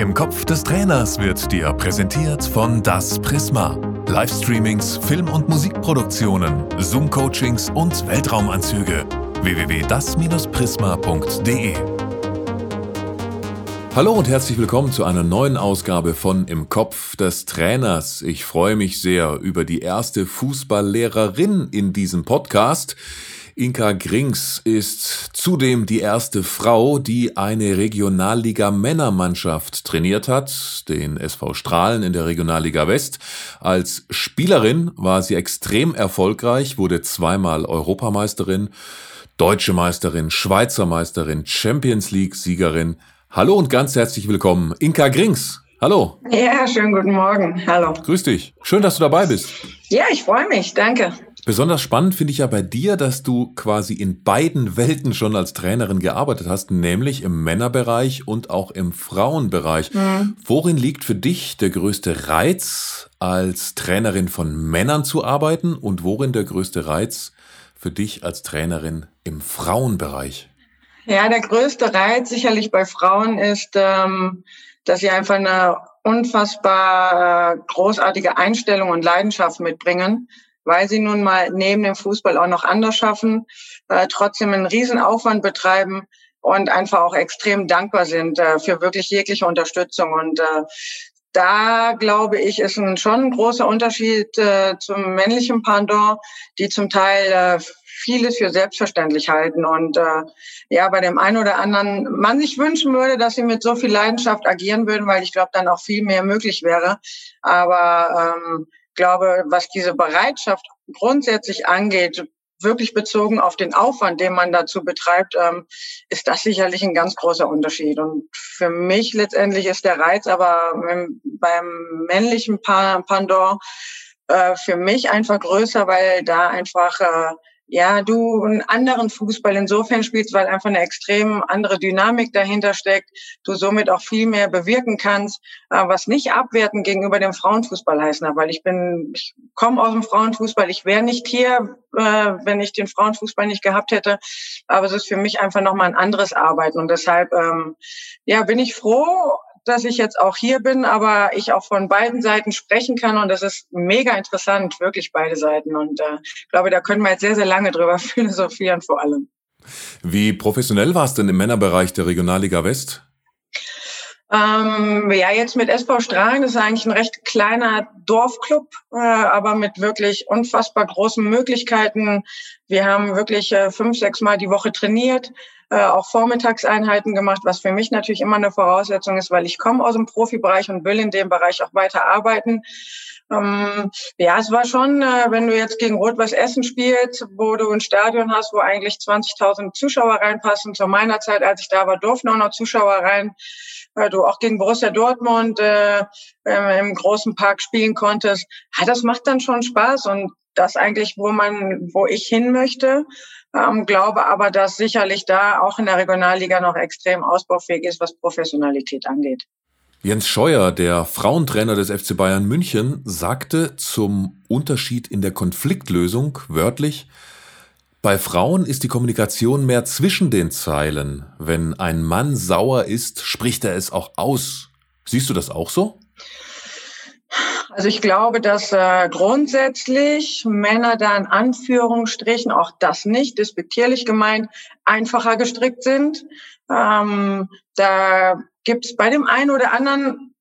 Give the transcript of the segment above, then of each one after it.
Im Kopf des Trainers wird dir präsentiert von Das Prisma. Livestreamings, Film- und Musikproduktionen, Zoom-Coachings und Weltraumanzüge. www.das-prisma.de Hallo und herzlich willkommen zu einer neuen Ausgabe von Im Kopf des Trainers. Ich freue mich sehr über die erste Fußballlehrerin in diesem Podcast. Inka Grings ist zudem die erste Frau, die eine Regionalliga Männermannschaft trainiert hat, den SV Strahlen in der Regionalliga West. Als Spielerin war sie extrem erfolgreich, wurde zweimal Europameisterin, Deutsche Meisterin, Schweizer Meisterin, Champions League Siegerin. Hallo und ganz herzlich willkommen, Inka Grings. Hallo. Ja, schönen guten Morgen. Hallo. Grüß dich. Schön, dass du dabei bist. Ja, ich freue mich. Danke. Besonders spannend finde ich ja bei dir, dass du quasi in beiden Welten schon als Trainerin gearbeitet hast, nämlich im Männerbereich und auch im Frauenbereich. Mhm. Worin liegt für dich der größte Reiz, als Trainerin von Männern zu arbeiten und worin der größte Reiz für dich als Trainerin im Frauenbereich? Ja, der größte Reiz sicherlich bei Frauen ist, ähm, dass sie einfach eine unfassbar äh, großartige Einstellung und Leidenschaft mitbringen weil sie nun mal neben dem Fußball auch noch anders schaffen, äh, trotzdem einen Riesenaufwand betreiben und einfach auch extrem dankbar sind äh, für wirklich jegliche Unterstützung. Und äh, da glaube ich, ist ein schon ein großer Unterschied äh, zum männlichen Pendant, die zum Teil äh, vieles für selbstverständlich halten und äh, ja, bei dem einen oder anderen man sich wünschen würde, dass sie mit so viel Leidenschaft agieren würden, weil ich glaube, dann auch viel mehr möglich wäre. Aber ähm, glaube, was diese Bereitschaft grundsätzlich angeht, wirklich bezogen auf den Aufwand, den man dazu betreibt, ähm, ist das sicherlich ein ganz großer Unterschied. Und für mich letztendlich ist der Reiz aber beim männlichen Pandor äh, für mich einfach größer, weil da einfach äh, ja, du einen anderen Fußball insofern spielst, weil einfach eine extrem andere Dynamik dahinter steckt, du somit auch viel mehr bewirken kannst, äh, was nicht abwerten gegenüber dem Frauenfußball heißt, weil ich bin, ich komme aus dem Frauenfußball, ich wäre nicht hier, äh, wenn ich den Frauenfußball nicht gehabt hätte, aber es ist für mich einfach nochmal ein anderes Arbeiten und deshalb, ähm, ja, bin ich froh, dass ich jetzt auch hier bin, aber ich auch von beiden Seiten sprechen kann und das ist mega interessant, wirklich beide Seiten. Und äh, ich glaube, da können wir jetzt sehr, sehr lange drüber philosophieren vor allem. Wie professionell war es denn im Männerbereich der Regionalliga West? Ähm, ja, jetzt mit SV Strahlen, das ist eigentlich ein recht kleiner Dorfclub, äh, aber mit wirklich unfassbar großen Möglichkeiten. Wir haben wirklich äh, fünf, sechs Mal die Woche trainiert, äh, auch Vormittagseinheiten gemacht, was für mich natürlich immer eine Voraussetzung ist, weil ich komme aus dem Profibereich und will in dem Bereich auch weiter arbeiten. Ähm, ja, es war schon, äh, wenn du jetzt gegen Rot-Weiß Essen spielst, wo du ein Stadion hast, wo eigentlich 20.000 Zuschauer reinpassen. Zu meiner Zeit, als ich da war, durften auch noch Zuschauer rein. Äh, du auch gegen Borussia Dortmund äh, im großen Park spielen konntest. Ja, das macht dann schon Spaß und das eigentlich, wo man, wo ich hin möchte. Ähm, glaube aber, dass sicherlich da auch in der Regionalliga noch extrem ausbaufähig ist, was Professionalität angeht. Jens Scheuer, der Frauentrainer des FC Bayern München, sagte zum Unterschied in der Konfliktlösung wörtlich, bei Frauen ist die Kommunikation mehr zwischen den Zeilen. Wenn ein Mann sauer ist, spricht er es auch aus. Siehst du das auch so? Also ich glaube, dass äh, grundsätzlich Männer da in Anführungsstrichen, auch das nicht despektierlich gemeint, einfacher gestrickt sind. Ähm, da gibt es bei dem einen oder anderen,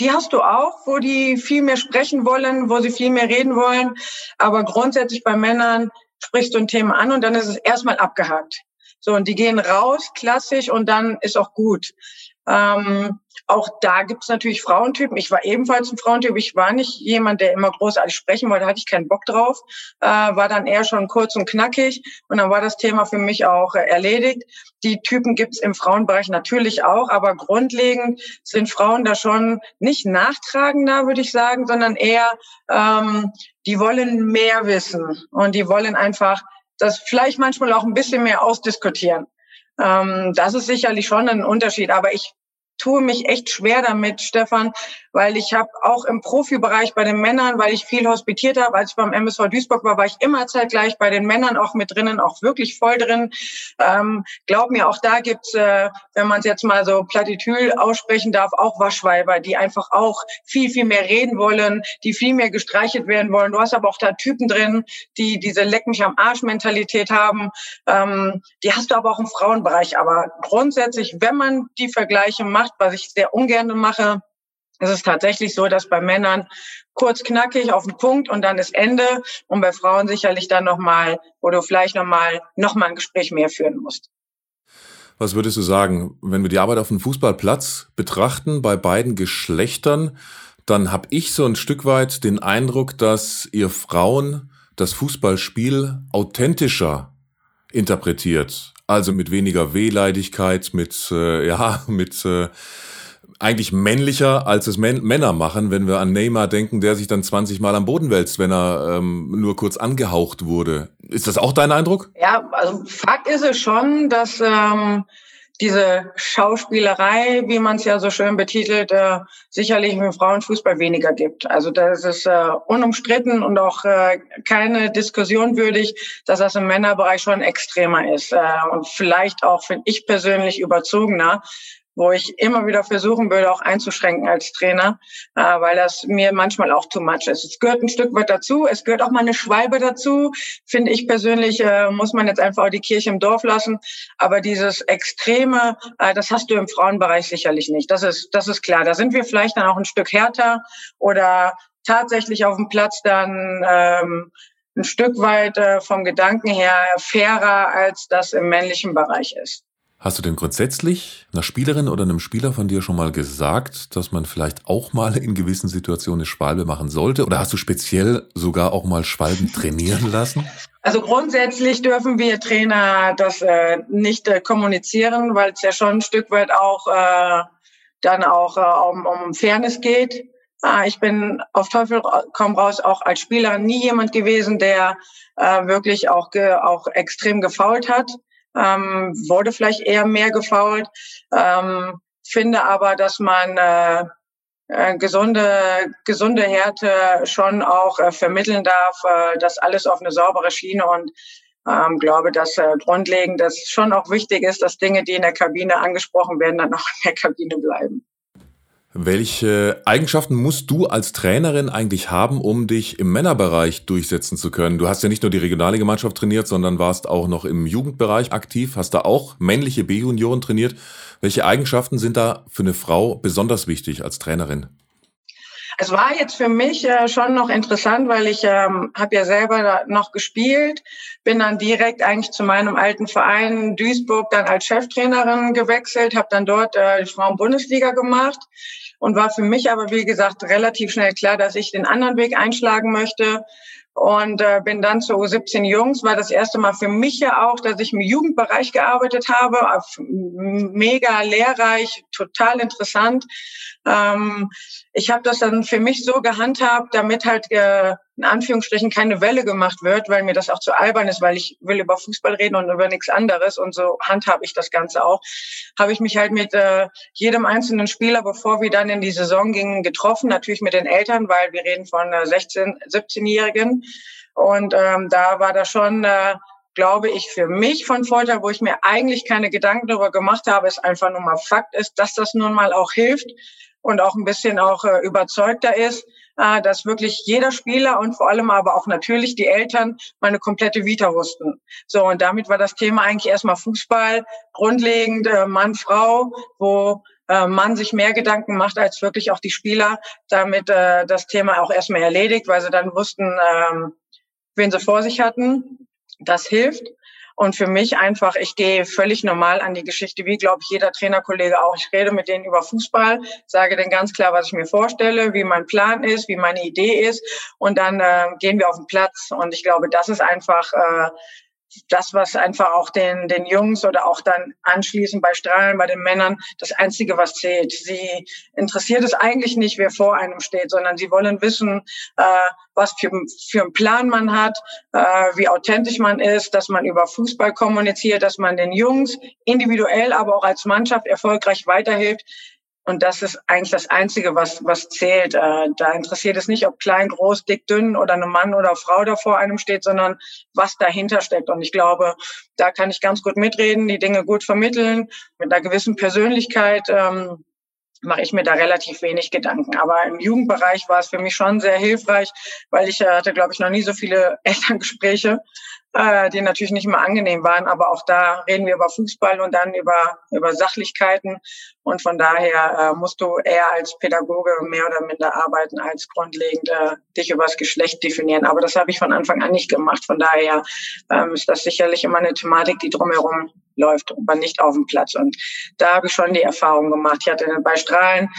die hast du auch, wo die viel mehr sprechen wollen, wo sie viel mehr reden wollen. Aber grundsätzlich bei Männern sprichst du ein Thema an und dann ist es erstmal abgehakt. So, und die gehen raus, klassisch, und dann ist auch gut. Ähm, auch da gibt es natürlich Frauentypen. Ich war ebenfalls ein Frauentyp. Ich war nicht jemand, der immer großartig sprechen wollte, hatte ich keinen Bock drauf. Äh, war dann eher schon kurz und knackig und dann war das Thema für mich auch äh, erledigt. Die Typen gibt es im Frauenbereich natürlich auch, aber grundlegend sind Frauen da schon nicht nachtragender, würde ich sagen, sondern eher, ähm, die wollen mehr wissen und die wollen einfach das vielleicht manchmal auch ein bisschen mehr ausdiskutieren. Ähm, das ist sicherlich schon ein Unterschied. Aber ich tue mich echt schwer damit, Stefan, weil ich habe auch im Profibereich bei den Männern, weil ich viel hospitiert habe, als ich beim MSV Duisburg war, war ich immer zeitgleich bei den Männern auch mit drinnen, auch wirklich voll drin. Ähm, glaub mir, auch da gibt's, äh, wenn man es jetzt mal so Plattitül aussprechen darf, auch Waschweiber, die einfach auch viel, viel mehr reden wollen, die viel mehr gestreichelt werden wollen. Du hast aber auch da Typen drin, die diese Leck mich am Arsch-Mentalität haben. Ähm, die hast du aber auch im Frauenbereich. Aber grundsätzlich, wenn man die Vergleiche macht, was ich sehr ungern mache, es ist tatsächlich so, dass bei Männern kurz knackig auf den Punkt und dann ist Ende und bei Frauen sicherlich dann nochmal, du vielleicht nochmal noch mal ein Gespräch mehr führen musst. Was würdest du sagen, wenn wir die Arbeit auf dem Fußballplatz betrachten bei beiden Geschlechtern, dann habe ich so ein Stück weit den Eindruck, dass ihr Frauen das Fußballspiel authentischer interpretiert. Also mit weniger Wehleidigkeit, mit, äh, ja, mit äh, eigentlich männlicher, als es Män Männer machen, wenn wir an Neymar denken, der sich dann 20 Mal am Boden wälzt, wenn er ähm, nur kurz angehaucht wurde. Ist das auch dein Eindruck? Ja, also Fakt ist es schon, dass ähm, diese Schauspielerei, wie man es ja so schön betitelt, äh, sicherlich im Frauenfußball weniger gibt. Also das ist äh, unumstritten und auch äh, keine Diskussion würdig, dass das im Männerbereich schon extremer ist äh, und vielleicht auch, finde ich persönlich, überzogener wo ich immer wieder versuchen würde, auch einzuschränken als Trainer, äh, weil das mir manchmal auch too much ist. Es gehört ein Stück weit dazu, es gehört auch mal eine Schwalbe dazu, finde ich persönlich, äh, muss man jetzt einfach auch die Kirche im Dorf lassen. Aber dieses Extreme, äh, das hast du im Frauenbereich sicherlich nicht. Das ist, das ist klar. Da sind wir vielleicht dann auch ein Stück härter oder tatsächlich auf dem Platz dann ähm, ein Stück weit äh, vom Gedanken her fairer, als das im männlichen Bereich ist. Hast du denn grundsätzlich einer Spielerin oder einem Spieler von dir schon mal gesagt, dass man vielleicht auch mal in gewissen Situationen eine Schwalbe machen sollte? Oder hast du speziell sogar auch mal Schwalben trainieren lassen? Also grundsätzlich dürfen wir Trainer das äh, nicht äh, kommunizieren, weil es ja schon ein Stück weit auch äh, dann auch äh, um, um Fairness geht. Ah, ich bin auf Teufel komm raus auch als Spieler nie jemand gewesen, der äh, wirklich auch, ge, auch extrem gefault hat ähm, wurde vielleicht eher mehr gefault. Ähm, finde aber, dass man äh, äh, gesunde, gesunde Härte schon auch äh, vermitteln darf, äh, das alles auf eine saubere Schiene und ähm, glaube, dass äh, grundlegend das schon auch wichtig ist, dass Dinge, die in der Kabine angesprochen werden, dann auch in der Kabine bleiben. Welche Eigenschaften musst du als Trainerin eigentlich haben, um dich im Männerbereich durchsetzen zu können? Du hast ja nicht nur die regionale Mannschaft trainiert, sondern warst auch noch im Jugendbereich aktiv, hast da auch männliche B-Junioren trainiert. Welche Eigenschaften sind da für eine Frau besonders wichtig als Trainerin? Es war jetzt für mich äh, schon noch interessant, weil ich ähm, habe ja selber noch gespielt, bin dann direkt eigentlich zu meinem alten Verein Duisburg dann als Cheftrainerin gewechselt, habe dann dort äh, die Frauen-Bundesliga gemacht und war für mich aber, wie gesagt, relativ schnell klar, dass ich den anderen Weg einschlagen möchte und äh, bin dann zu U17 Jungs. War das erste Mal für mich ja auch, dass ich im Jugendbereich gearbeitet habe. Mega lehrreich, total interessant. Ähm, ich habe das dann für mich so gehandhabt, damit halt äh, in Anführungsstrichen keine Welle gemacht wird, weil mir das auch zu albern ist, weil ich will über Fußball reden und über nichts anderes und so handhabe ich das Ganze auch. Habe ich mich halt mit äh, jedem einzelnen Spieler, bevor wir dann in die Saison gingen, getroffen, natürlich mit den Eltern, weil wir reden von äh, 16, 17-Jährigen und ähm, da war das schon äh, glaube ich, für mich von Vorteil, wo ich mir eigentlich keine Gedanken darüber gemacht habe, ist einfach nur mal Fakt ist, dass das nun mal auch hilft und auch ein bisschen auch äh, überzeugter ist, äh, dass wirklich jeder Spieler und vor allem aber auch natürlich die Eltern meine komplette Vita wussten. So, und damit war das Thema eigentlich erstmal Fußball, grundlegend äh, Mann, Frau, wo äh, man sich mehr Gedanken macht als wirklich auch die Spieler, damit äh, das Thema auch erstmal erledigt, weil sie dann wussten, ähm, wen sie vor sich hatten. Das hilft. Und für mich einfach, ich gehe völlig normal an die Geschichte, wie glaube ich jeder Trainerkollege auch. Ich rede mit denen über Fußball, sage denen ganz klar, was ich mir vorstelle, wie mein Plan ist, wie meine Idee ist. Und dann äh, gehen wir auf den Platz. Und ich glaube, das ist einfach äh, das, was einfach auch den, den Jungs oder auch dann anschließend bei Strahlen, bei den Männern, das Einzige, was zählt. Sie interessiert es eigentlich nicht, wer vor einem steht, sondern sie wollen wissen, äh, was für, für einen Plan man hat, äh, wie authentisch man ist, dass man über Fußball kommuniziert, dass man den Jungs individuell, aber auch als Mannschaft erfolgreich weiterhilft. Und das ist eigentlich das Einzige, was, was zählt. Äh, da interessiert es nicht, ob klein, groß, dick, dünn oder eine Mann oder Frau da vor einem steht, sondern was dahinter steckt. Und ich glaube, da kann ich ganz gut mitreden, die Dinge gut vermitteln, mit einer gewissen Persönlichkeit. Ähm, mache ich mir da relativ wenig Gedanken. Aber im Jugendbereich war es für mich schon sehr hilfreich, weil ich hatte, glaube ich, noch nie so viele Elterngespräche äh, die natürlich nicht immer angenehm waren. Aber auch da reden wir über Fußball und dann über, über Sachlichkeiten. Und von daher äh, musst du eher als Pädagoge mehr oder minder arbeiten, als grundlegend äh, dich über das Geschlecht definieren. Aber das habe ich von Anfang an nicht gemacht. Von daher ähm, ist das sicherlich immer eine Thematik, die drumherum läuft, aber nicht auf dem Platz. Und da habe ich schon die Erfahrung gemacht. Ich hatte bei Strahlen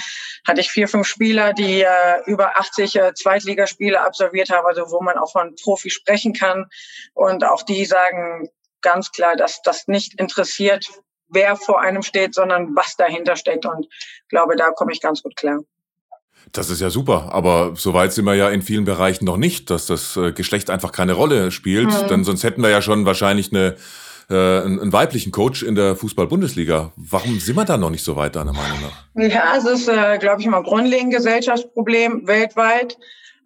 hatte ich vier, fünf Spieler, die äh, über 80 äh, Zweitligaspiele absolviert haben, also wo man auch von Profi sprechen kann. Und auch die sagen ganz klar, dass das nicht interessiert, wer vor einem steht, sondern was dahinter steckt. Und ich glaube, da komme ich ganz gut klar. Das ist ja super, aber soweit sind wir ja in vielen Bereichen noch nicht, dass das äh, Geschlecht einfach keine Rolle spielt, mhm. denn sonst hätten wir ja schon wahrscheinlich eine äh, einen, weiblichen Coach in der Fußball-Bundesliga. Warum sind wir da noch nicht so weit, deiner Meinung nach? Ja, es ist, äh, glaube ich, mal grundlegend Gesellschaftsproblem weltweit.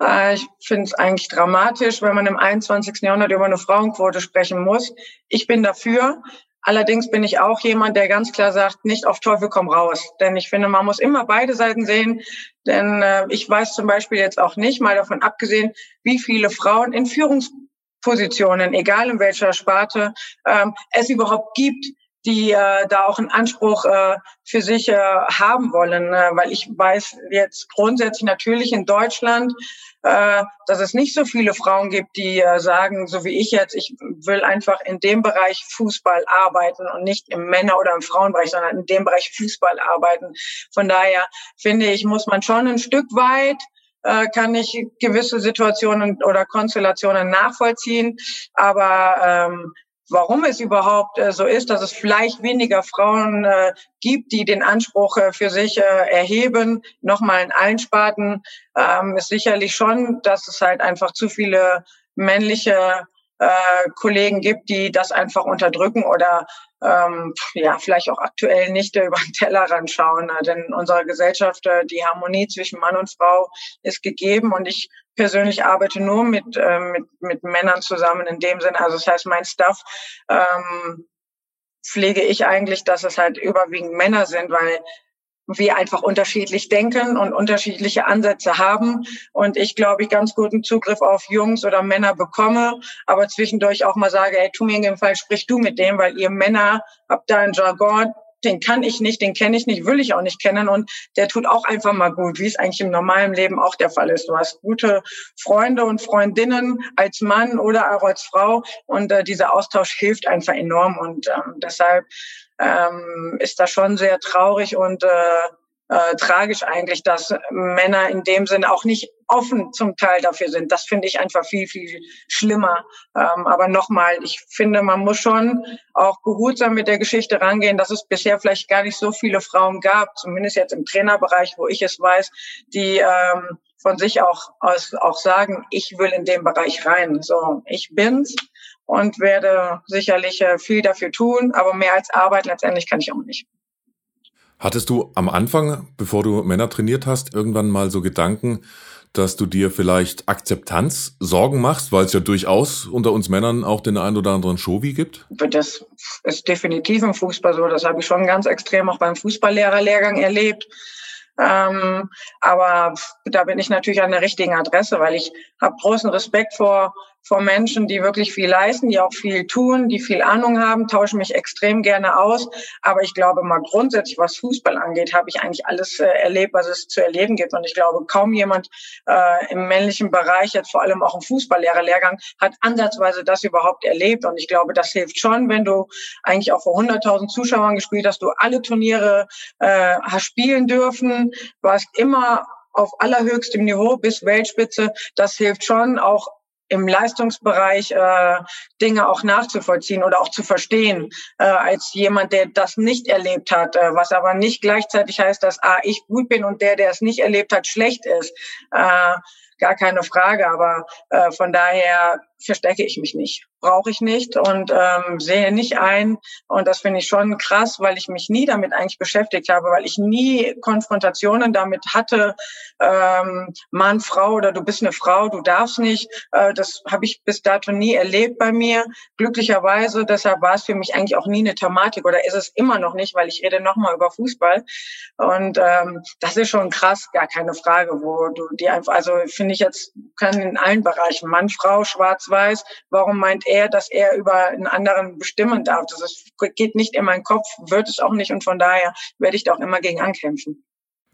Äh, ich finde es eigentlich dramatisch, wenn man im 21. Jahrhundert über eine Frauenquote sprechen muss. Ich bin dafür. Allerdings bin ich auch jemand, der ganz klar sagt, nicht auf Teufel komm raus. Denn ich finde, man muss immer beide Seiten sehen. Denn äh, ich weiß zum Beispiel jetzt auch nicht, mal davon abgesehen, wie viele Frauen in Führungspositionen, egal in welcher Sparte, ähm, es überhaupt gibt, die äh, da auch einen Anspruch äh, für sich äh, haben wollen. Äh, weil ich weiß jetzt grundsätzlich natürlich in Deutschland, äh, dass es nicht so viele Frauen gibt, die äh, sagen, so wie ich jetzt, ich will einfach in dem Bereich Fußball arbeiten und nicht im Männer- oder im Frauenbereich, sondern in dem Bereich Fußball arbeiten. Von daher finde ich, muss man schon ein Stück weit äh, kann ich gewisse Situationen oder Konstellationen nachvollziehen. Aber ähm, warum es überhaupt äh, so ist, dass es vielleicht weniger Frauen äh, gibt, die den Anspruch äh, für sich erheben, nochmal in allen Sparten, ähm, ist sicherlich schon, dass es halt einfach zu viele männliche äh, Kollegen gibt, die das einfach unterdrücken oder ähm, ja vielleicht auch aktuell nicht über den Tellerrand schauen. Denn in unserer Gesellschaft äh, die Harmonie zwischen Mann und Frau ist gegeben und ich persönlich arbeite nur mit, äh, mit, mit Männern zusammen in dem Sinne. Also das heißt, mein Staff ähm, pflege ich eigentlich, dass es halt überwiegend Männer sind, weil wir einfach unterschiedlich denken und unterschiedliche Ansätze haben. Und ich glaube, ich ganz guten Zugriff auf Jungs oder Männer bekomme, aber zwischendurch auch mal sage, hey, tu mir in dem Fall, sprich du mit dem, weil ihr Männer habt da einen Jargon, den kann ich nicht, den kenne ich nicht, will ich auch nicht kennen und der tut auch einfach mal gut, wie es eigentlich im normalen Leben auch der Fall ist. Du hast gute Freunde und Freundinnen als Mann oder auch als Frau und äh, dieser Austausch hilft einfach enorm und ähm, deshalb ähm, ist das schon sehr traurig und äh, äh, tragisch eigentlich, dass Männer in dem Sinne auch nicht offen zum Teil dafür sind. Das finde ich einfach viel, viel schlimmer. Ähm, aber nochmal, ich finde, man muss schon auch behutsam mit der Geschichte rangehen, dass es bisher vielleicht gar nicht so viele Frauen gab, zumindest jetzt im Trainerbereich, wo ich es weiß, die ähm, von sich auch aus auch sagen, ich will in dem Bereich rein. So, ich bin's und werde sicherlich äh, viel dafür tun, aber mehr als Arbeit letztendlich kann ich auch nicht. Hattest du am Anfang, bevor du Männer trainiert hast, irgendwann mal so Gedanken, dass du dir vielleicht Akzeptanz Sorgen machst, weil es ja durchaus unter uns Männern auch den einen oder anderen Showi gibt? Das ist definitiv im Fußball so. Das habe ich schon ganz extrem auch beim Fußballlehrerlehrgang erlebt. Ähm, aber da bin ich natürlich an der richtigen Adresse, weil ich habe großen Respekt vor vor Menschen, die wirklich viel leisten, die auch viel tun, die viel Ahnung haben, tausche mich extrem gerne aus. Aber ich glaube mal grundsätzlich, was Fußball angeht, habe ich eigentlich alles äh, erlebt, was es zu erleben gibt. Und ich glaube, kaum jemand äh, im männlichen Bereich, jetzt vor allem auch im Fußballlehrerlehrgang, hat ansatzweise das überhaupt erlebt. Und ich glaube, das hilft schon, wenn du eigentlich auch vor 100.000 Zuschauern gespielt hast, du alle Turniere äh, hast spielen dürfen, hast immer auf allerhöchstem Niveau bis Weltspitze. Das hilft schon auch im Leistungsbereich äh, Dinge auch nachzuvollziehen oder auch zu verstehen, äh, als jemand, der das nicht erlebt hat, äh, was aber nicht gleichzeitig heißt, dass A, ich gut bin und der, der es nicht erlebt hat, schlecht ist. Äh, gar keine Frage. Aber äh, von daher verstecke ich mich nicht. Brauche ich nicht und ähm, sehe nicht ein. Und das finde ich schon krass, weil ich mich nie damit eigentlich beschäftigt habe, weil ich nie Konfrontationen damit hatte, ähm, Mann, Frau oder du bist eine Frau, du darfst nicht. Äh, das habe ich bis dato nie erlebt bei mir. Glücklicherweise, deshalb war es für mich eigentlich auch nie eine Thematik oder ist es immer noch nicht, weil ich rede nochmal über Fußball. Und ähm, das ist schon krass, gar keine Frage, wo du die einfach, also finde ich jetzt, kann in allen Bereichen, Mann, Frau, Schwarz, Weiß, warum meint er, dass er über einen anderen bestimmen darf? Das ist, geht nicht in meinen Kopf, wird es auch nicht und von daher werde ich da auch immer gegen ankämpfen.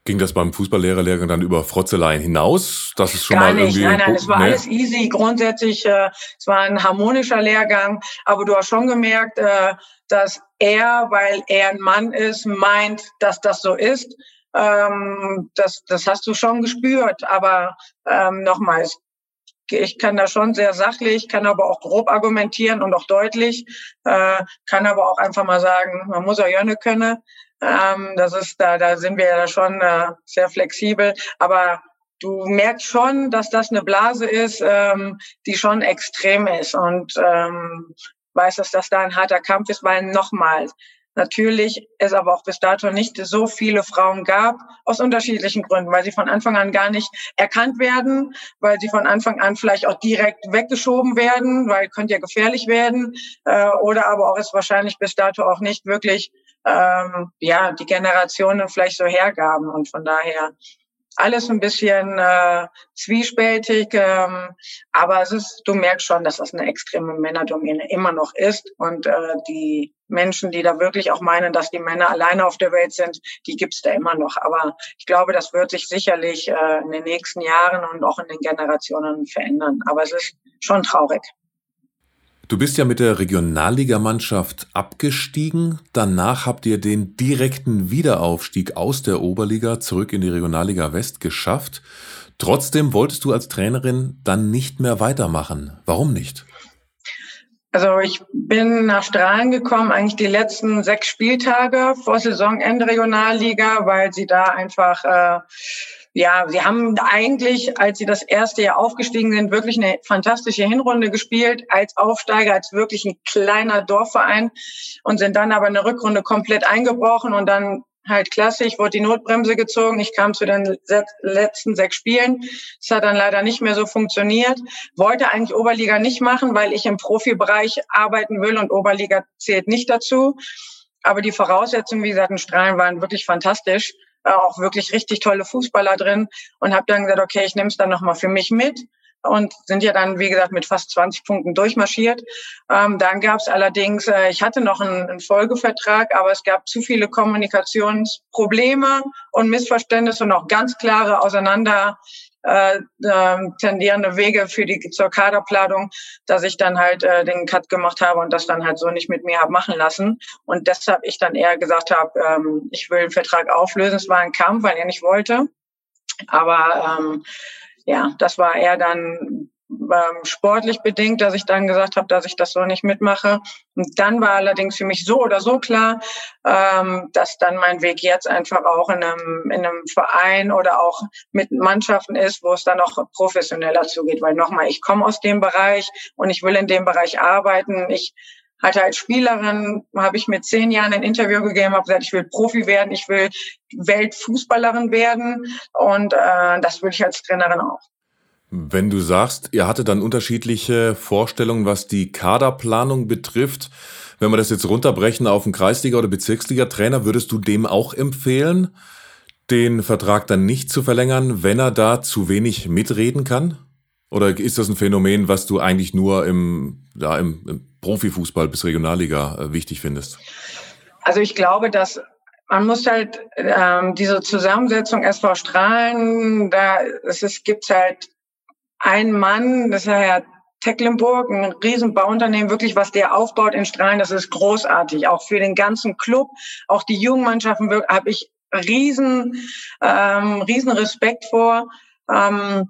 Ging das beim Fußballlehrerlehrgang dann über Frotzeleien hinaus? Das ist schon Gar mal irgendwie. Nein, nein, es war nee. alles easy. Grundsätzlich, äh, es war ein harmonischer Lehrgang, aber du hast schon gemerkt, äh, dass er, weil er ein Mann ist, meint, dass das so ist. Ähm, das, das hast du schon gespürt. Aber ähm, nochmals, ich kann da schon sehr sachlich, kann aber auch grob argumentieren und auch deutlich, äh, kann aber auch einfach mal sagen, man muss auch Jönne können. Ähm, das ist da, da sind wir ja schon äh, sehr flexibel. Aber du merkst schon, dass das eine Blase ist, ähm, die schon extrem ist und ähm, weißt, dass das da ein harter Kampf ist, weil nochmal, Natürlich es aber auch bis dato nicht so viele Frauen gab, aus unterschiedlichen Gründen, weil sie von Anfang an gar nicht erkannt werden, weil sie von Anfang an vielleicht auch direkt weggeschoben werden, weil könnte ja gefährlich werden, äh, oder aber auch es wahrscheinlich bis dato auch nicht wirklich ähm, ja die Generationen vielleicht so hergaben. Und von daher alles ein bisschen äh, zwiespältig, ähm, aber es ist, du merkst schon, dass das eine extreme Männerdomäne immer noch ist und äh, die Menschen, die da wirklich auch meinen, dass die Männer alleine auf der Welt sind, die gibt's da immer noch. Aber ich glaube, das wird sich sicherlich äh, in den nächsten Jahren und auch in den Generationen verändern. Aber es ist schon traurig. Du bist ja mit der Regionalligamannschaft abgestiegen. Danach habt ihr den direkten Wiederaufstieg aus der Oberliga zurück in die Regionalliga West geschafft. Trotzdem wolltest du als Trainerin dann nicht mehr weitermachen. Warum nicht? Also ich bin nach Strahlen gekommen, eigentlich die letzten sechs Spieltage vor Saisonende Regionalliga, weil sie da einfach äh, ja, sie haben eigentlich, als sie das erste Jahr aufgestiegen sind, wirklich eine fantastische Hinrunde gespielt als Aufsteiger, als wirklich ein kleiner Dorfverein und sind dann aber eine Rückrunde komplett eingebrochen und dann halt klassisch, wurde die Notbremse gezogen. Ich kam zu den letzten sechs Spielen. Es hat dann leider nicht mehr so funktioniert. Wollte eigentlich Oberliga nicht machen, weil ich im Profibereich arbeiten will und Oberliga zählt nicht dazu. Aber die Voraussetzungen, wie gesagt, in Strahlen waren wirklich fantastisch. Auch wirklich richtig tolle Fußballer drin und habe dann gesagt, okay, ich nehme es dann nochmal für mich mit und sind ja dann, wie gesagt, mit fast 20 Punkten durchmarschiert. Ähm, dann gab es allerdings, äh, ich hatte noch einen, einen, Folgevertrag, aber es gab zu viele Kommunikationsprobleme und Missverständnisse und auch ganz klare Auseinander äh, äh, tendierende Wege für die zur Kaderplanung, dass ich dann halt äh, den Cut gemacht habe und das dann halt so nicht mit mir habe machen lassen. Und deshalb ich dann eher gesagt habe, ähm, ich will den Vertrag auflösen. Es war ein Kampf, weil er nicht wollte. Aber ähm, ja, das war eher dann ähm, sportlich bedingt, dass ich dann gesagt habe, dass ich das so nicht mitmache. Und dann war allerdings für mich so oder so klar, ähm, dass dann mein Weg jetzt einfach auch in einem, in einem Verein oder auch mit Mannschaften ist, wo es dann auch professioneller zugeht. Weil nochmal, ich komme aus dem Bereich und ich will in dem Bereich arbeiten. Ich hatte als Spielerin, habe ich mit zehn Jahren ein Interview gegeben, habe gesagt, ich will Profi werden, ich will Weltfußballerin werden und äh, das will ich als Trainerin auch. Wenn du sagst, ihr hattet dann unterschiedliche Vorstellungen, was die Kaderplanung betrifft, wenn wir das jetzt runterbrechen auf einen Kreisliga- oder Bezirksliga-Trainer, würdest du dem auch empfehlen, den Vertrag dann nicht zu verlängern, wenn er da zu wenig mitreden kann? Oder ist das ein Phänomen, was du eigentlich nur im, ja, im, im Profifußball bis Regionalliga äh, wichtig findest? Also ich glaube, dass man muss halt ähm, diese Zusammensetzung SV Strahlen, da es ist, gibt's halt ein Mann, das ist Herr Tecklenburg, ein Riesenbauunternehmen, wirklich, was der aufbaut in Strahlen, das ist großartig. Auch für den ganzen Club, auch die Jugendmannschaften habe ich riesen, ähm, riesen Respekt vor. Ähm,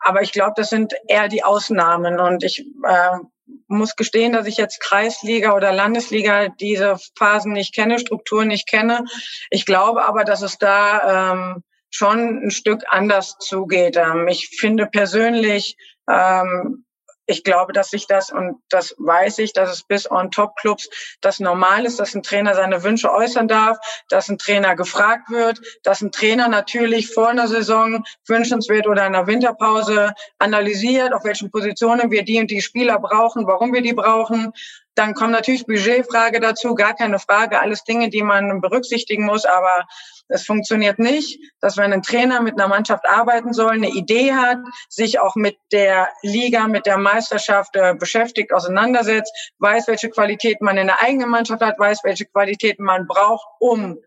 aber ich glaube, das sind eher die Ausnahmen. Und ich äh, muss gestehen, dass ich jetzt Kreisliga oder Landesliga diese Phasen nicht kenne, Strukturen nicht kenne. Ich glaube aber, dass es da ähm, schon ein Stück anders zugeht. Ähm, ich finde persönlich, ähm, ich glaube, dass sich das und das weiß ich, dass es bis on top Clubs das normal ist, dass ein Trainer seine Wünsche äußern darf, dass ein Trainer gefragt wird, dass ein Trainer natürlich vor einer Saison wünschenswert oder in einer Winterpause analysiert, auf welchen Positionen wir die und die Spieler brauchen, warum wir die brauchen. Dann kommt natürlich Budgetfrage dazu, gar keine Frage, alles Dinge, die man berücksichtigen muss, aber es funktioniert nicht, dass wenn ein Trainer mit einer Mannschaft arbeiten soll, eine Idee hat, sich auch mit der Liga, mit der Meisterschaft äh, beschäftigt, auseinandersetzt, weiß, welche Qualitäten man in der eigenen Mannschaft hat, weiß, welche Qualitäten man braucht, um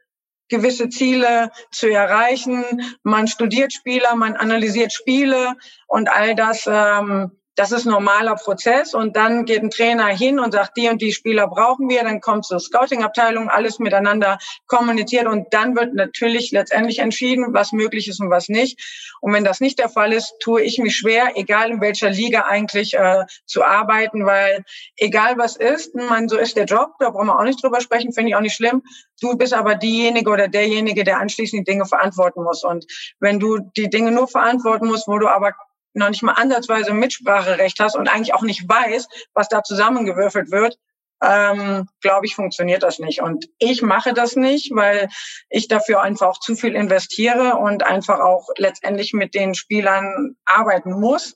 gewisse Ziele zu erreichen. Man studiert Spieler, man analysiert Spiele und all das ähm, das ist normaler Prozess und dann geht ein Trainer hin und sagt, die und die Spieler brauchen wir, dann kommt zur Scouting-Abteilung, alles miteinander kommuniziert und dann wird natürlich letztendlich entschieden, was möglich ist und was nicht. Und wenn das nicht der Fall ist, tue ich mich schwer, egal in welcher Liga eigentlich äh, zu arbeiten, weil egal was ist, man, so ist der Job, da brauchen wir auch nicht drüber sprechen, finde ich auch nicht schlimm. Du bist aber diejenige oder derjenige, der anschließend die Dinge verantworten muss. Und wenn du die Dinge nur verantworten musst, wo du aber noch nicht mal ansatzweise Mitspracherecht hast und eigentlich auch nicht weiß, was da zusammengewürfelt wird, ähm, glaube ich, funktioniert das nicht. Und ich mache das nicht, weil ich dafür einfach auch zu viel investiere und einfach auch letztendlich mit den Spielern arbeiten muss.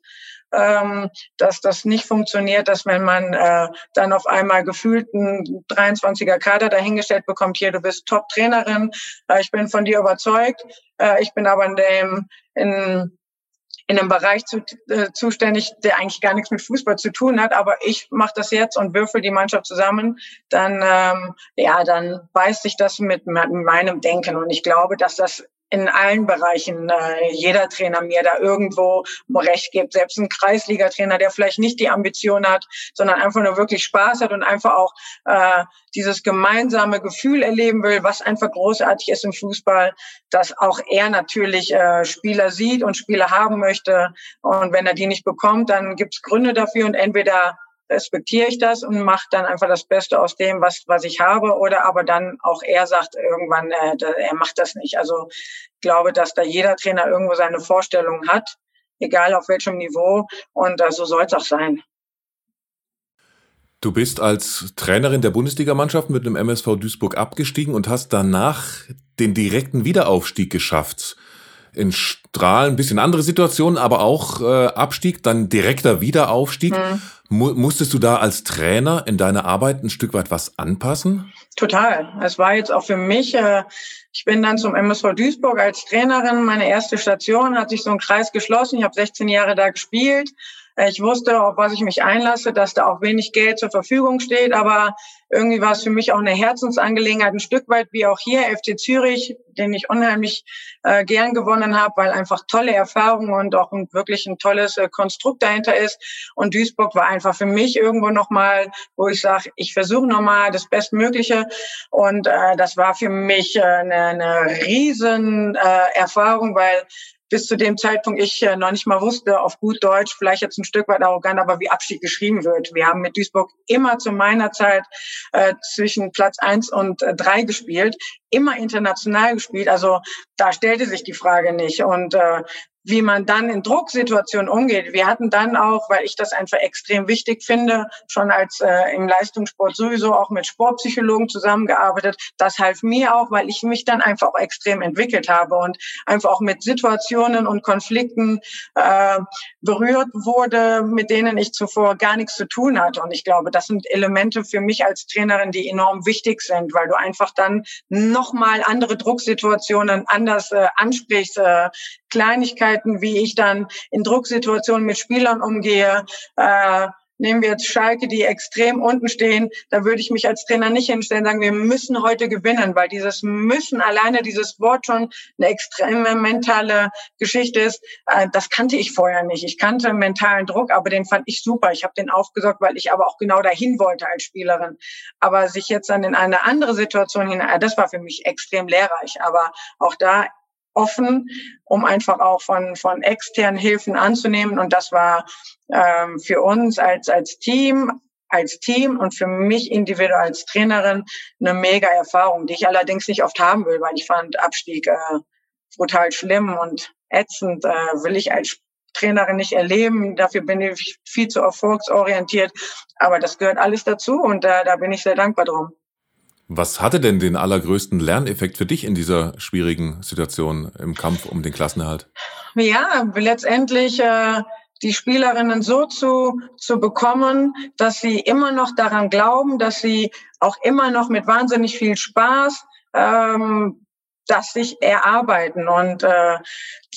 Ähm, dass das nicht funktioniert, dass wenn man äh, dann auf einmal gefühlten 23er Kader dahingestellt bekommt, hier, du bist Top-Trainerin, äh, ich bin von dir überzeugt, äh, ich bin aber in dem, in in einem Bereich zu, äh, zuständig, der eigentlich gar nichts mit Fußball zu tun hat, aber ich mache das jetzt und würfel die Mannschaft zusammen, dann ähm, ja, dann beißt sich das mit, mit meinem Denken. Und ich glaube, dass das in allen Bereichen äh, jeder Trainer mir da irgendwo recht gibt. Selbst ein Kreisliga-Trainer, der vielleicht nicht die Ambition hat, sondern einfach nur wirklich Spaß hat und einfach auch äh, dieses gemeinsame Gefühl erleben will, was einfach großartig ist im Fußball, dass auch er natürlich äh, Spieler sieht und Spieler haben möchte. Und wenn er die nicht bekommt, dann gibt es Gründe dafür und entweder respektiere ich das und mache dann einfach das Beste aus dem, was, was ich habe. Oder aber dann auch er sagt irgendwann, äh, er macht das nicht. Also glaube, dass da jeder Trainer irgendwo seine Vorstellungen hat, egal auf welchem Niveau. Und äh, so soll es auch sein. Du bist als Trainerin der Bundesligamannschaft mit dem MSV Duisburg abgestiegen und hast danach den direkten Wiederaufstieg geschafft in Strahlen ein bisschen andere Situation, aber auch äh, Abstieg, dann direkter Wiederaufstieg. Mhm. Mu musstest du da als Trainer in deiner Arbeit ein Stück weit was anpassen? Total. Es war jetzt auch für mich, äh, ich bin dann zum MSV Duisburg als Trainerin. Meine erste Station hat sich so ein Kreis geschlossen. Ich habe 16 Jahre da gespielt. Äh, ich wusste, auf was ich mich einlasse, dass da auch wenig Geld zur Verfügung steht, aber irgendwie war es für mich auch eine Herzensangelegenheit, ein Stück weit wie auch hier FC Zürich, den ich unheimlich äh, gern gewonnen habe, weil einfach tolle Erfahrungen und auch ein, wirklich ein tolles äh, Konstrukt dahinter ist. Und Duisburg war einfach für mich irgendwo nochmal, wo ich sage, ich versuche nochmal das Bestmögliche. Und äh, das war für mich äh, eine, eine riesen äh, Erfahrung, weil bis zu dem Zeitpunkt ich äh, noch nicht mal wusste, auf gut Deutsch, vielleicht jetzt ein Stück weit arrogant, aber wie Abschied geschrieben wird. Wir haben mit Duisburg immer zu meiner Zeit äh, zwischen Platz eins und äh, drei gespielt, immer international gespielt. Also da stellte sich die Frage nicht. Und äh, wie man dann in Drucksituationen umgeht. Wir hatten dann auch, weil ich das einfach extrem wichtig finde, schon als äh, im Leistungssport sowieso auch mit Sportpsychologen zusammengearbeitet. Das half mir auch, weil ich mich dann einfach auch extrem entwickelt habe und einfach auch mit Situationen und Konflikten äh, berührt wurde, mit denen ich zuvor gar nichts zu tun hatte. Und ich glaube, das sind Elemente für mich als Trainerin, die enorm wichtig sind, weil du einfach dann nochmal andere Drucksituationen anders äh, ansprichst, äh, Kleinigkeiten, wie ich dann in Drucksituationen mit Spielern umgehe. Äh, nehmen wir jetzt Schalke, die extrem unten stehen, da würde ich mich als Trainer nicht hinstellen sagen, wir müssen heute gewinnen, weil dieses müssen, alleine dieses Wort schon eine extreme mentale Geschichte ist. Äh, das kannte ich vorher nicht. Ich kannte mentalen Druck, aber den fand ich super. Ich habe den aufgesorgt, weil ich aber auch genau dahin wollte als Spielerin. Aber sich jetzt dann in eine andere Situation hin, äh, das war für mich extrem lehrreich. Aber auch da offen, um einfach auch von, von externen Hilfen anzunehmen. Und das war ähm, für uns als, als Team, als Team und für mich individuell als Trainerin eine mega Erfahrung, die ich allerdings nicht oft haben will, weil ich fand Abstieg äh, brutal schlimm und ätzend, äh, will ich als Trainerin nicht erleben. Dafür bin ich viel zu erfolgsorientiert. Aber das gehört alles dazu und äh, da bin ich sehr dankbar drum. Was hatte denn den allergrößten Lerneffekt für dich in dieser schwierigen Situation im Kampf um den Klassenerhalt? Ja, letztendlich äh, die Spielerinnen so zu, zu bekommen, dass sie immer noch daran glauben, dass sie auch immer noch mit wahnsinnig viel Spaß ähm, das sich erarbeiten. Und äh,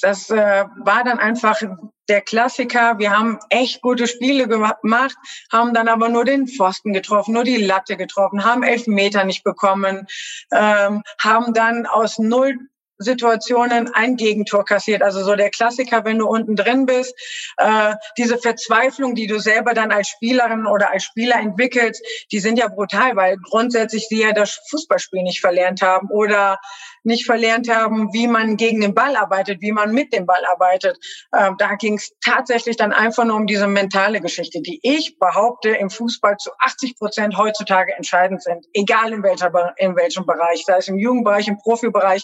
das äh, war dann einfach der Klassiker. Wir haben echt gute Spiele gemacht, haben dann aber nur den Pfosten getroffen, nur die Latte getroffen, haben elf Meter nicht bekommen, ähm, haben dann aus null Situationen ein Gegentor kassiert. Also so der Klassiker, wenn du unten drin bist, äh, diese Verzweiflung, die du selber dann als Spielerin oder als Spieler entwickelst, die sind ja brutal, weil grundsätzlich sie ja das Fußballspiel nicht verlernt haben oder nicht verlernt haben, wie man gegen den Ball arbeitet, wie man mit dem Ball arbeitet. Ähm, da ging es tatsächlich dann einfach nur um diese mentale Geschichte, die ich behaupte im Fußball zu 80 Prozent heutzutage entscheidend sind, egal in, welcher, in welchem Bereich, sei es im Jugendbereich, im Profibereich.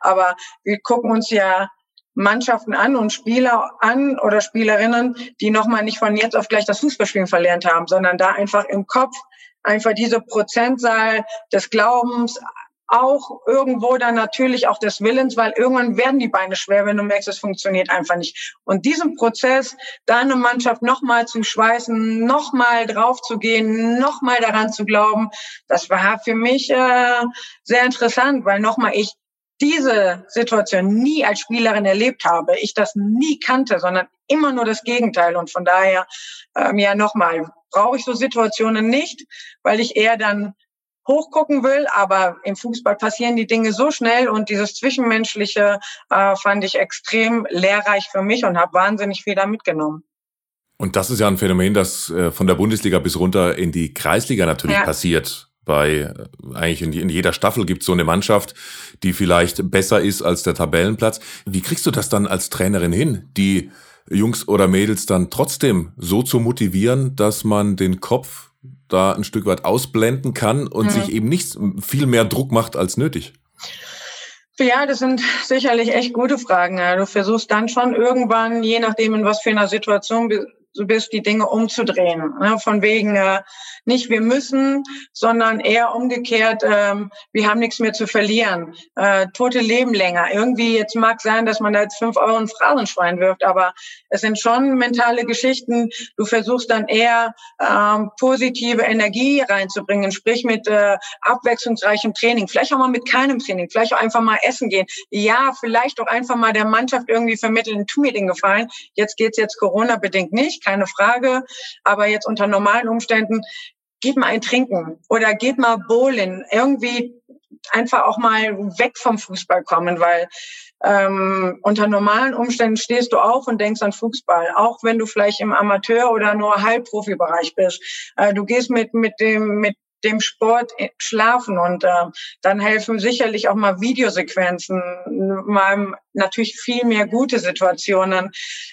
Aber wir gucken uns ja Mannschaften an und Spieler an oder Spielerinnen, die nochmal nicht von jetzt auf gleich das Fußballspielen verlernt haben, sondern da einfach im Kopf einfach diese Prozentzahl des Glaubens, auch irgendwo dann natürlich auch des Willens, weil irgendwann werden die Beine schwer, wenn du merkst, es funktioniert einfach nicht. Und diesen Prozess, deine Mannschaft nochmal zu schweißen, nochmal drauf zu gehen, nochmal daran zu glauben, das war für mich äh, sehr interessant, weil nochmal ich diese Situation nie als Spielerin erlebt habe, ich das nie kannte, sondern immer nur das Gegenteil. Und von daher, ähm, ja nochmal, brauche ich so Situationen nicht, weil ich eher dann hochgucken will, aber im Fußball passieren die Dinge so schnell und dieses Zwischenmenschliche äh, fand ich extrem lehrreich für mich und habe wahnsinnig viel da mitgenommen. Und das ist ja ein Phänomen, das äh, von der Bundesliga bis runter in die Kreisliga natürlich ja. passiert. Bei äh, eigentlich in, in jeder Staffel gibt es so eine Mannschaft, die vielleicht besser ist als der Tabellenplatz. Wie kriegst du das dann als Trainerin hin, die Jungs oder Mädels dann trotzdem so zu motivieren, dass man den Kopf da ein Stück weit ausblenden kann und mhm. sich eben nicht viel mehr Druck macht als nötig? Ja, das sind sicherlich echt gute Fragen. Du versuchst dann schon irgendwann, je nachdem, in was für einer Situation bist, die Dinge umzudrehen. Ne? Von wegen äh, nicht wir müssen, sondern eher umgekehrt, ähm, wir haben nichts mehr zu verlieren. Äh, tote leben länger. Irgendwie, jetzt mag sein, dass man da jetzt fünf Euro in Phrasenschwein wirft, aber es sind schon mentale Geschichten. Du versuchst dann eher ähm, positive Energie reinzubringen, sprich mit äh, abwechslungsreichem Training. Vielleicht auch mal mit keinem Training, vielleicht auch einfach mal essen gehen. Ja, vielleicht auch einfach mal der Mannschaft irgendwie vermitteln, tu mir den Gefallen. Jetzt geht's jetzt Corona-bedingt nicht keine Frage. Aber jetzt unter normalen Umständen, geht mal ein Trinken oder geht mal bowlen. Irgendwie einfach auch mal weg vom Fußball kommen, weil ähm, unter normalen Umständen stehst du auf und denkst an Fußball, auch wenn du vielleicht im Amateur- oder nur Halbprofibereich bist. Äh, du gehst mit mit dem mit dem Sport schlafen. Und äh, dann helfen sicherlich auch mal Videosequenzen, mal natürlich viel mehr gute Situationen,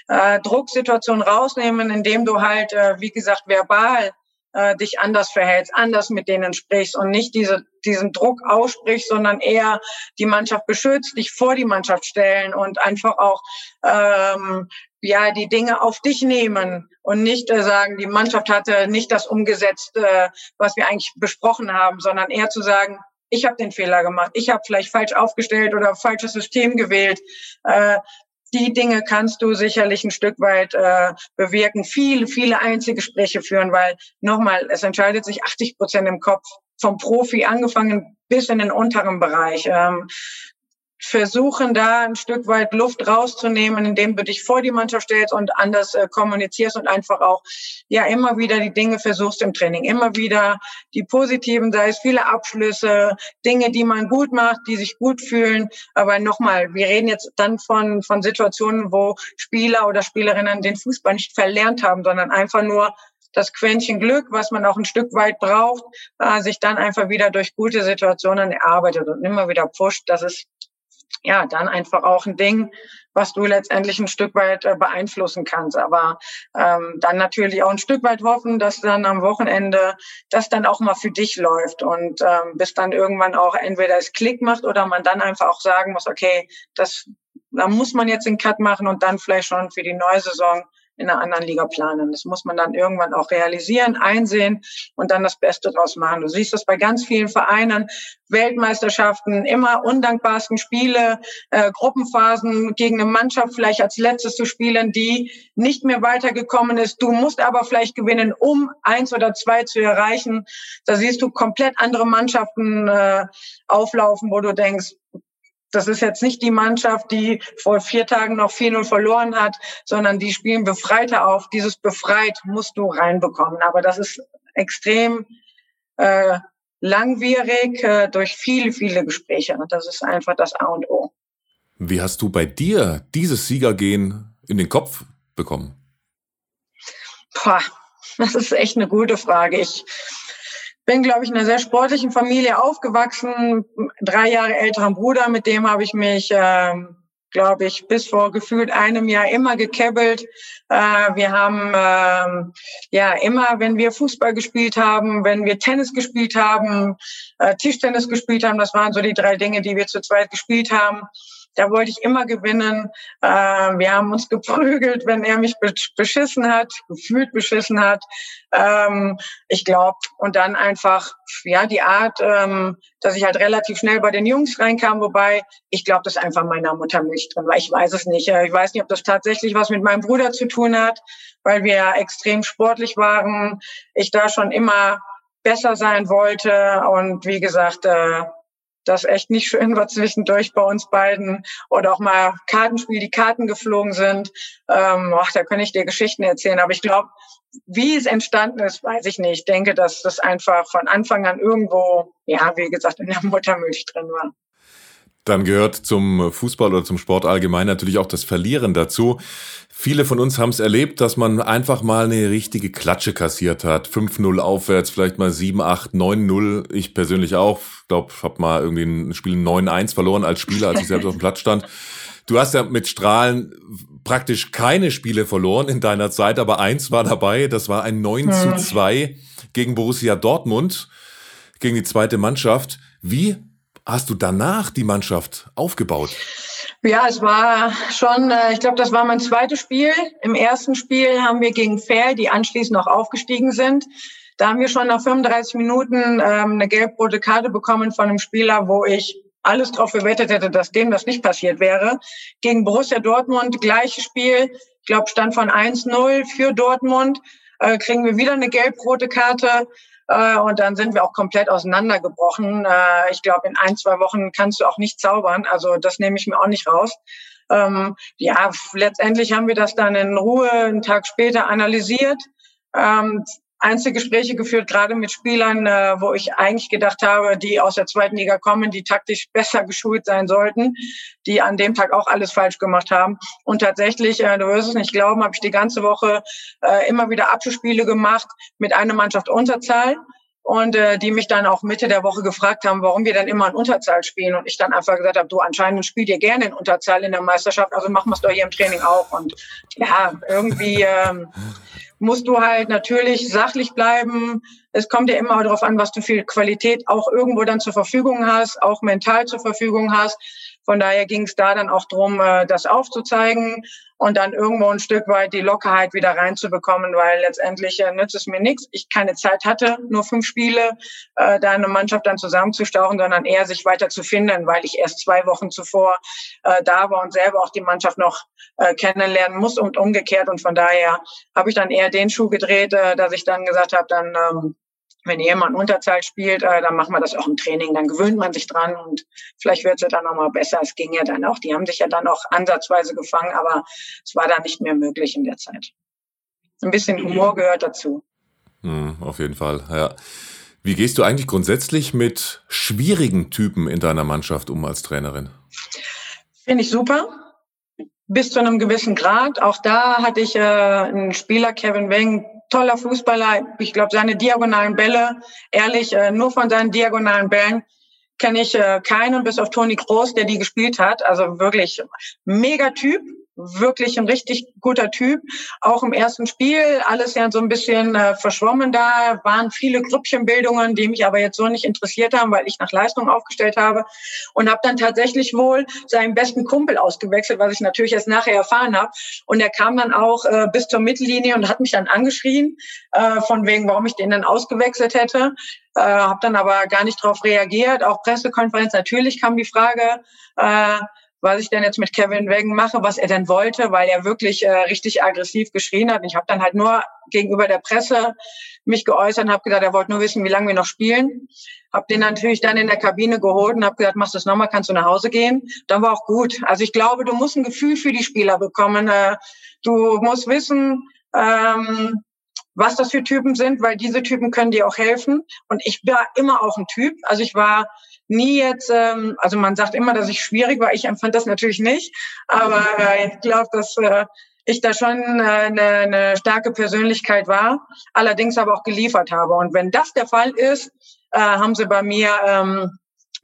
äh, Drucksituationen rausnehmen, indem du halt, äh, wie gesagt, verbal äh, dich anders verhältst, anders mit denen sprichst und nicht diese, diesen Druck aussprichst, sondern eher die Mannschaft beschützt, dich vor die Mannschaft stellen und einfach auch ähm, ja die Dinge auf dich nehmen und nicht äh, sagen, die Mannschaft hatte nicht das umgesetzt, äh, was wir eigentlich besprochen haben, sondern eher zu sagen, ich habe den Fehler gemacht, ich habe vielleicht falsch aufgestellt oder falsches System gewählt. Äh, die Dinge kannst du sicherlich ein Stück weit äh, bewirken. Viele, viele Einzelgespräche führen, weil nochmal, es entscheidet sich 80 Prozent im Kopf vom Profi angefangen bis in den unteren Bereich. Ähm, versuchen, da ein Stück weit Luft rauszunehmen, indem du dich vor die Mannschaft stellst und anders äh, kommunizierst und einfach auch ja immer wieder die Dinge versuchst im Training, immer wieder die positiven, sei es viele Abschlüsse, Dinge, die man gut macht, die sich gut fühlen. Aber nochmal, wir reden jetzt dann von von Situationen, wo Spieler oder Spielerinnen den Fußball nicht verlernt haben, sondern einfach nur das Quäntchen Glück, was man auch ein Stück weit braucht, äh, sich dann einfach wieder durch gute Situationen erarbeitet und immer wieder pusht. Das ist ja, dann einfach auch ein Ding, was du letztendlich ein Stück weit äh, beeinflussen kannst. Aber ähm, dann natürlich auch ein Stück weit hoffen, dass dann am Wochenende das dann auch mal für dich läuft und ähm, bis dann irgendwann auch entweder es Klick macht oder man dann einfach auch sagen muss, okay, das da muss man jetzt den Cut machen und dann vielleicht schon für die neue Saison in einer anderen Liga planen. Das muss man dann irgendwann auch realisieren, einsehen und dann das Beste draus machen. Du siehst das bei ganz vielen Vereinen, Weltmeisterschaften, immer undankbarsten Spiele, äh, Gruppenphasen gegen eine Mannschaft vielleicht als letztes zu spielen, die nicht mehr weitergekommen ist. Du musst aber vielleicht gewinnen, um eins oder zwei zu erreichen. Da siehst du komplett andere Mannschaften äh, auflaufen, wo du denkst, das ist jetzt nicht die Mannschaft, die vor vier Tagen noch 4-0 verloren hat, sondern die spielen befreiter auf. Dieses befreit musst du reinbekommen. Aber das ist extrem äh, langwierig äh, durch viele, viele Gespräche. Und das ist einfach das A und O. Wie hast du bei dir dieses Siegergehen in den Kopf bekommen? Boah, das ist echt eine gute Frage. Ich bin, glaube ich, in einer sehr sportlichen Familie aufgewachsen. Drei Jahre älteren Bruder, mit dem habe ich mich, ähm, glaube ich, bis vor gefühlt einem Jahr immer gekebbelt. Äh, wir haben ähm, ja immer, wenn wir Fußball gespielt haben, wenn wir Tennis gespielt haben, äh, Tischtennis gespielt haben, das waren so die drei Dinge, die wir zu zweit gespielt haben. Da wollte ich immer gewinnen. Äh, wir haben uns geprügelt, wenn er mich beschissen hat, gefühlt beschissen hat. Ähm, ich glaube, und dann einfach, ja, die Art, ähm, dass ich halt relativ schnell bei den Jungs reinkam, wobei ich glaube, dass einfach meiner Muttermilch drin war. Ich weiß es nicht. Ich weiß nicht, ob das tatsächlich was mit meinem Bruder zu tun hat, weil wir extrem sportlich waren. Ich da schon immer besser sein wollte und wie gesagt, äh, das echt nicht schön war zwischendurch bei uns beiden oder auch mal Kartenspiel, die Karten geflogen sind. Ähm, ach, da kann ich dir Geschichten erzählen. Aber ich glaube, wie es entstanden ist, weiß ich nicht. Ich denke, dass das einfach von Anfang an irgendwo, ja, wie gesagt, in der Muttermilch drin war. Dann gehört zum Fußball oder zum Sport allgemein natürlich auch das Verlieren dazu. Viele von uns haben es erlebt, dass man einfach mal eine richtige Klatsche kassiert hat. 5-0 aufwärts, vielleicht mal 7-8, 9-0. Ich persönlich auch. Ich glaube, ich habe mal irgendwie ein Spiel 9-1 verloren als Spieler, als ich selbst auf dem Platz stand. Du hast ja mit Strahlen praktisch keine Spiele verloren in deiner Zeit, aber eins war dabei. Das war ein 9 zu 2 gegen Borussia Dortmund, gegen die zweite Mannschaft. Wie hast du danach die Mannschaft aufgebaut? Ja, es war schon, äh, ich glaube, das war mein zweites Spiel. Im ersten Spiel haben wir gegen Fair, die anschließend noch aufgestiegen sind. Da haben wir schon nach 35 Minuten ähm, eine gelb-rote Karte bekommen von einem Spieler, wo ich alles darauf gewettet hätte, dass dem das nicht passiert wäre. Gegen Borussia Dortmund, gleiches Spiel. Ich glaube, Stand von 1-0 für Dortmund. Äh, kriegen wir wieder eine gelb-rote Karte. Äh, und dann sind wir auch komplett auseinandergebrochen. Äh, ich glaube, in ein, zwei Wochen kannst du auch nicht zaubern. Also das nehme ich mir auch nicht raus. Ähm, ja, letztendlich haben wir das dann in Ruhe einen Tag später analysiert. Ähm, Einzelgespräche geführt, gerade mit Spielern, äh, wo ich eigentlich gedacht habe, die aus der zweiten Liga kommen, die taktisch besser geschult sein sollten, die an dem Tag auch alles falsch gemacht haben. Und tatsächlich, äh, du wirst es nicht glauben, habe ich die ganze Woche äh, immer wieder Abschlussspiele gemacht mit einer Mannschaft Unterzahl und äh, die mich dann auch Mitte der Woche gefragt haben, warum wir dann immer in Unterzahl spielen. Und ich dann einfach gesagt habe, du anscheinend spielt ihr gerne in Unterzahl in der Meisterschaft, also machen wir es doch hier im Training auch. Und ja, irgendwie ähm, musst du halt natürlich sachlich bleiben. Es kommt ja immer darauf an, was du für Qualität auch irgendwo dann zur Verfügung hast, auch mental zur Verfügung hast. Von daher ging es da dann auch drum, äh, das aufzuzeigen und dann irgendwo ein Stück weit die Lockerheit wieder reinzubekommen, weil letztendlich äh, nützt es mir nichts. Ich keine Zeit hatte, nur fünf Spiele, äh, da eine Mannschaft dann zusammenzustauchen, sondern eher sich weiter zu finden, weil ich erst zwei Wochen zuvor äh, da war und selber auch die Mannschaft noch äh, kennenlernen muss und umgekehrt. Und von daher habe ich dann eher den Schuh gedreht, äh, dass ich dann gesagt habe, dann ähm, wenn jemand Unterzahl spielt, äh, dann machen wir das auch im Training. Dann gewöhnt man sich dran und vielleicht wird es ja dann nochmal besser. Es ging ja dann auch. Die haben sich ja dann auch ansatzweise gefangen, aber es war dann nicht mehr möglich in der Zeit. Ein bisschen Humor gehört dazu. Hm, auf jeden Fall, ja. Wie gehst du eigentlich grundsätzlich mit schwierigen Typen in deiner Mannschaft um als Trainerin? Finde ich super bis zu einem gewissen Grad. Auch da hatte ich äh, einen Spieler, Kevin Weng, toller Fußballer. Ich glaube, seine diagonalen Bälle, ehrlich, äh, nur von seinen diagonalen Bällen kenne ich äh, keinen bis auf Toni Groß, der die gespielt hat. Also wirklich mega Typ wirklich ein richtig guter Typ. Auch im ersten Spiel alles ja so ein bisschen äh, verschwommen da, waren viele Grüppchenbildungen, die mich aber jetzt so nicht interessiert haben, weil ich nach Leistung aufgestellt habe und habe dann tatsächlich wohl seinen besten Kumpel ausgewechselt, was ich natürlich erst nachher erfahren habe. Und er kam dann auch äh, bis zur Mittellinie und hat mich dann angeschrien, äh, von wegen, warum ich den dann ausgewechselt hätte. Äh, habe dann aber gar nicht darauf reagiert. Auch Pressekonferenz, natürlich kam die Frage, äh, was ich denn jetzt mit Kevin Wagen mache, was er denn wollte, weil er wirklich äh, richtig aggressiv geschrien hat. Und ich habe dann halt nur gegenüber der Presse mich geäußert und habe gesagt, er wollte nur wissen, wie lange wir noch spielen. Habe den natürlich dann in der Kabine geholt und habe gesagt, machst du das nochmal, kannst du nach Hause gehen. Dann war auch gut. Also ich glaube, du musst ein Gefühl für die Spieler bekommen. Äh, du musst wissen, ähm, was das für Typen sind, weil diese Typen können dir auch helfen. Und ich war immer auch ein Typ. Also ich war nie jetzt, ähm, also man sagt immer, dass ich schwierig war. Ich empfand das natürlich nicht, aber äh, ich glaube, dass äh, ich da schon äh, eine, eine starke Persönlichkeit war, allerdings aber auch geliefert habe. Und wenn das der Fall ist, äh, haben sie bei mir ähm,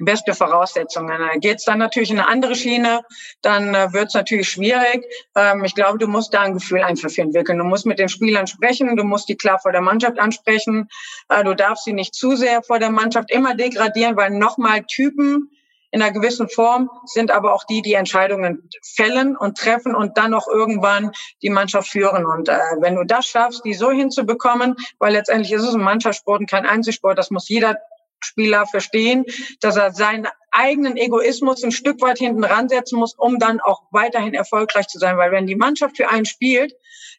beste Voraussetzungen. Geht es dann natürlich in eine andere Schiene, dann äh, wird es natürlich schwierig. Ähm, ich glaube, du musst da ein Gefühl einfach für entwickeln. Du musst mit den Spielern sprechen, du musst die klar vor der Mannschaft ansprechen. Äh, du darfst sie nicht zu sehr vor der Mannschaft immer degradieren, weil nochmal Typen in einer gewissen Form sind aber auch die, die Entscheidungen fällen und treffen und dann auch irgendwann die Mannschaft führen. Und äh, wenn du das schaffst, die so hinzubekommen, weil letztendlich ist es ein Mannschaftssport und kein Einzelsport, das muss jeder Spieler verstehen, dass er seinen eigenen Egoismus ein Stück weit hinten ransetzen muss, um dann auch weiterhin erfolgreich zu sein. Weil wenn die Mannschaft für einen spielt,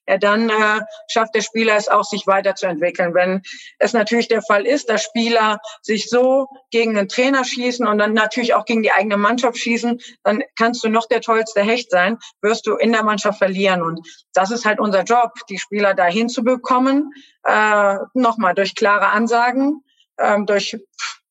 ja, dann äh, schafft der Spieler es auch, sich weiterzuentwickeln. Wenn es natürlich der Fall ist, dass Spieler sich so gegen den Trainer schießen und dann natürlich auch gegen die eigene Mannschaft schießen, dann kannst du noch der tollste Hecht sein, wirst du in der Mannschaft verlieren. Und das ist halt unser Job, die Spieler dahin zu bekommen, äh, nochmal durch klare Ansagen, ähm, durch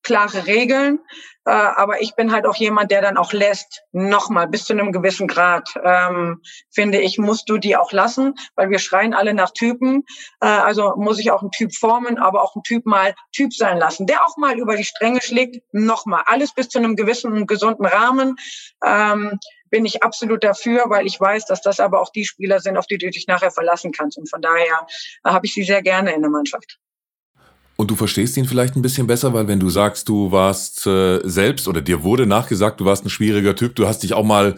klare Regeln. Äh, aber ich bin halt auch jemand, der dann auch lässt, nochmal bis zu einem gewissen Grad, ähm, finde ich, musst du die auch lassen, weil wir schreien alle nach Typen. Äh, also muss ich auch einen Typ formen, aber auch einen Typ mal Typ sein lassen, der auch mal über die Stränge schlägt, nochmal. Alles bis zu einem gewissen und gesunden Rahmen. Ähm, bin ich absolut dafür, weil ich weiß, dass das aber auch die Spieler sind, auf die du dich nachher verlassen kannst. Und von daher äh, habe ich sie sehr gerne in der Mannschaft. Und du verstehst ihn vielleicht ein bisschen besser, weil wenn du sagst, du warst äh, selbst oder dir wurde nachgesagt, du warst ein schwieriger Typ, du hast dich auch mal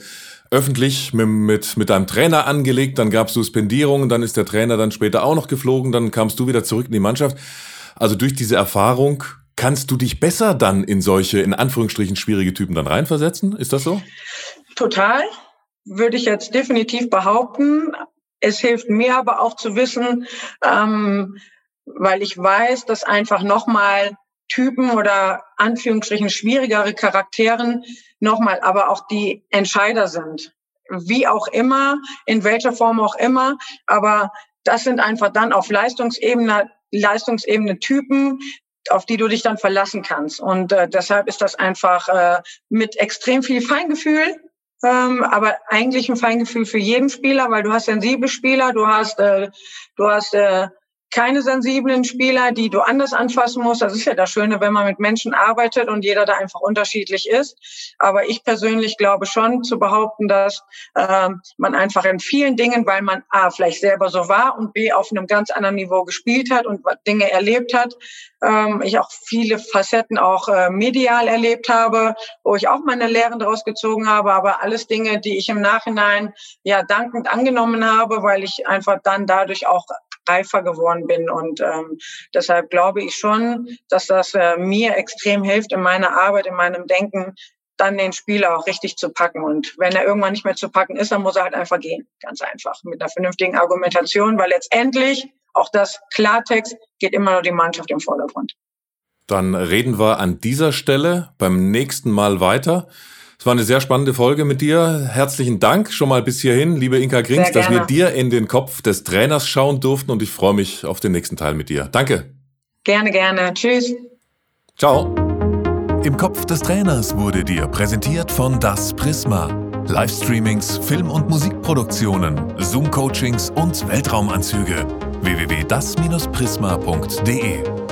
öffentlich mit, mit, mit deinem Trainer angelegt, dann gab es Suspendierungen, dann ist der Trainer dann später auch noch geflogen, dann kamst du wieder zurück in die Mannschaft. Also durch diese Erfahrung kannst du dich besser dann in solche, in Anführungsstrichen, schwierige Typen dann reinversetzen? Ist das so? Total, würde ich jetzt definitiv behaupten. Es hilft mir aber auch zu wissen, ähm, weil ich weiß, dass einfach nochmal Typen oder Anführungsstrichen schwierigere Charakteren nochmal aber auch die Entscheider sind. Wie auch immer, in welcher Form auch immer, aber das sind einfach dann auf Leistungsebene, Leistungsebene Typen, auf die du dich dann verlassen kannst. Und äh, deshalb ist das einfach äh, mit extrem viel Feingefühl, ähm, aber eigentlich ein Feingefühl für jeden Spieler, weil du hast sensible Spieler, du hast, äh, du hast äh, keine sensiblen Spieler, die du anders anfassen musst. Das ist ja das Schöne, wenn man mit Menschen arbeitet und jeder da einfach unterschiedlich ist. Aber ich persönlich glaube schon zu behaupten, dass äh, man einfach in vielen Dingen, weil man A, vielleicht selber so war und B, auf einem ganz anderen Niveau gespielt hat und Dinge erlebt hat, ähm, ich auch viele Facetten auch äh, medial erlebt habe, wo ich auch meine Lehren daraus gezogen habe, aber alles Dinge, die ich im Nachhinein ja dankend angenommen habe, weil ich einfach dann dadurch auch reifer geworden bin. Und ähm, deshalb glaube ich schon, dass das äh, mir extrem hilft in meiner Arbeit, in meinem Denken, dann den Spieler auch richtig zu packen. Und wenn er irgendwann nicht mehr zu packen ist, dann muss er halt einfach gehen. Ganz einfach. Mit einer vernünftigen Argumentation, weil letztendlich auch das Klartext geht immer nur die Mannschaft im Vordergrund. Dann reden wir an dieser Stelle beim nächsten Mal weiter. Es war eine sehr spannende Folge mit dir. Herzlichen Dank schon mal bis hierhin, liebe Inka Grings, dass wir dir in den Kopf des Trainers schauen durften und ich freue mich auf den nächsten Teil mit dir. Danke. Gerne, gerne. Tschüss. Ciao. Im Kopf des Trainers wurde dir präsentiert von Das Prisma. Livestreamings, Film- und Musikproduktionen, Zoom-Coachings und Weltraumanzüge. www.das-prisma.de